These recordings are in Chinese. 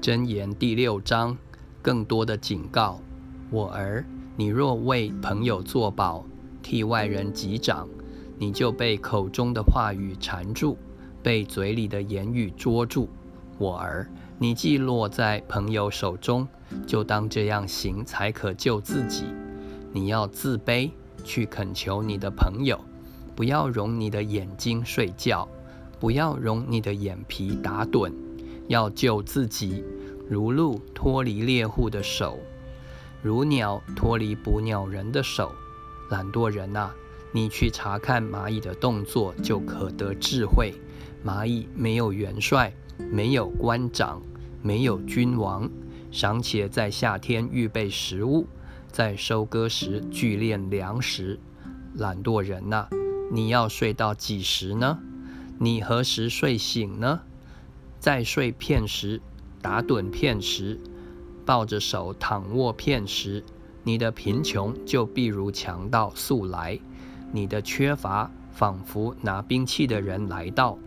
箴言第六章，更多的警告：我儿，你若为朋友作保，替外人击掌，你就被口中的话语缠住，被嘴里的言语捉住。我儿，你既落在朋友手中，就当这样行，才可救自己。你要自卑，去恳求你的朋友，不要容你的眼睛睡觉，不要容你的眼皮打盹，要救自己，如鹿脱离猎户的手，如鸟脱离捕鸟人的手。懒惰人啊，你去查看蚂蚁的动作，就可得智慧。蚂蚁没有元帅，没有官长，没有君王，尚且在夏天预备食物，在收割时聚炼粮食。懒惰人呐，你要睡到几时呢？你何时睡醒呢？再睡片时，打盹片时，抱着手躺卧片时。你的贫穷就必如强盗速来，你的缺乏仿佛拿兵器的人来到。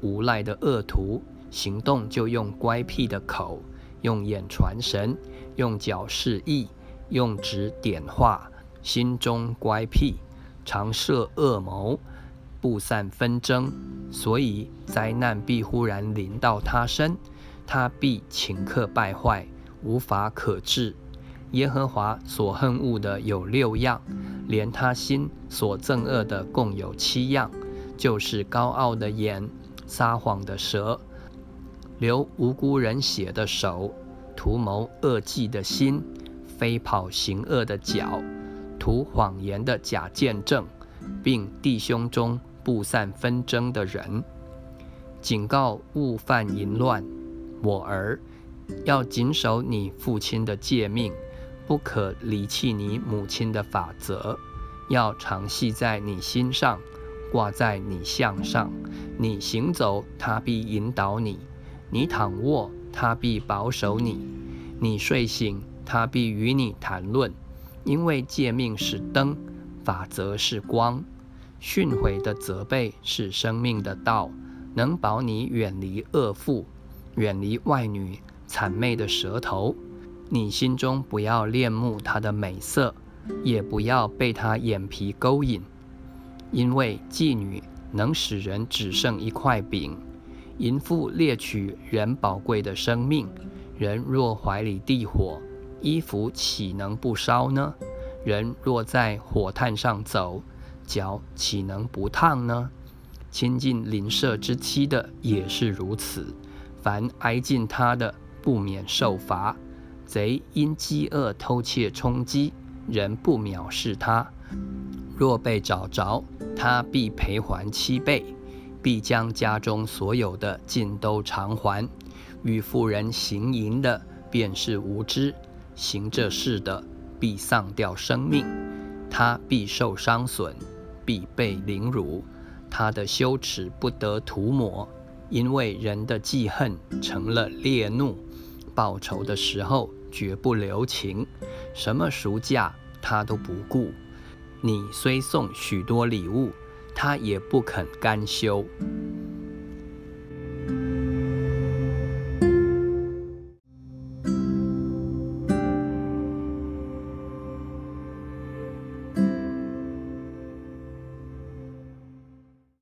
无赖的恶徒行动就用乖僻的口，用眼传神，用脚示意，用指点画，心中乖僻，常设恶谋，布散纷争。所以灾难必忽然临到他身，他必顷刻败坏，无法可治。耶和华所恨恶的有六样，连他心所憎恶的共有七样，就是高傲的眼、撒谎的舌、流无辜人血的手、图谋恶计的心、飞跑行恶的脚、图谎言的假见证，并弟兄中布散纷争的人。警告勿犯淫乱，我儿要谨守你父亲的诫命。不可离弃你母亲的法则，要常系在你心上，挂在你项上。你行走，他必引导你；你躺卧，他必保守你；你睡醒，他必与你谈论。因为诫命是灯，法则是光，训诲的责备是生命的道，能保你远离恶妇，远离外女谄媚的舌头。你心中不要恋慕她的美色，也不要被她眼皮勾引，因为妓女能使人只剩一块饼，淫妇猎取人宝贵的生命。人若怀里地火，衣服岂能不烧呢？人若在火炭上走，脚岂能不烫呢？亲近邻舍之妻的也是如此，凡挨近他的，不免受罚。贼因饥饿偷窃充饥，人不藐视他；若被找着，他必赔还七倍，必将家中所有的尽都偿还。与妇人行淫的，便是无知；行这事的，必丧掉生命。他必受伤损，必被凌辱。他的羞耻不得涂抹，因为人的记恨成了烈怒。报仇的时候。绝不留情，什么赎价他都不顾。你虽送许多礼物，他也不肯甘休。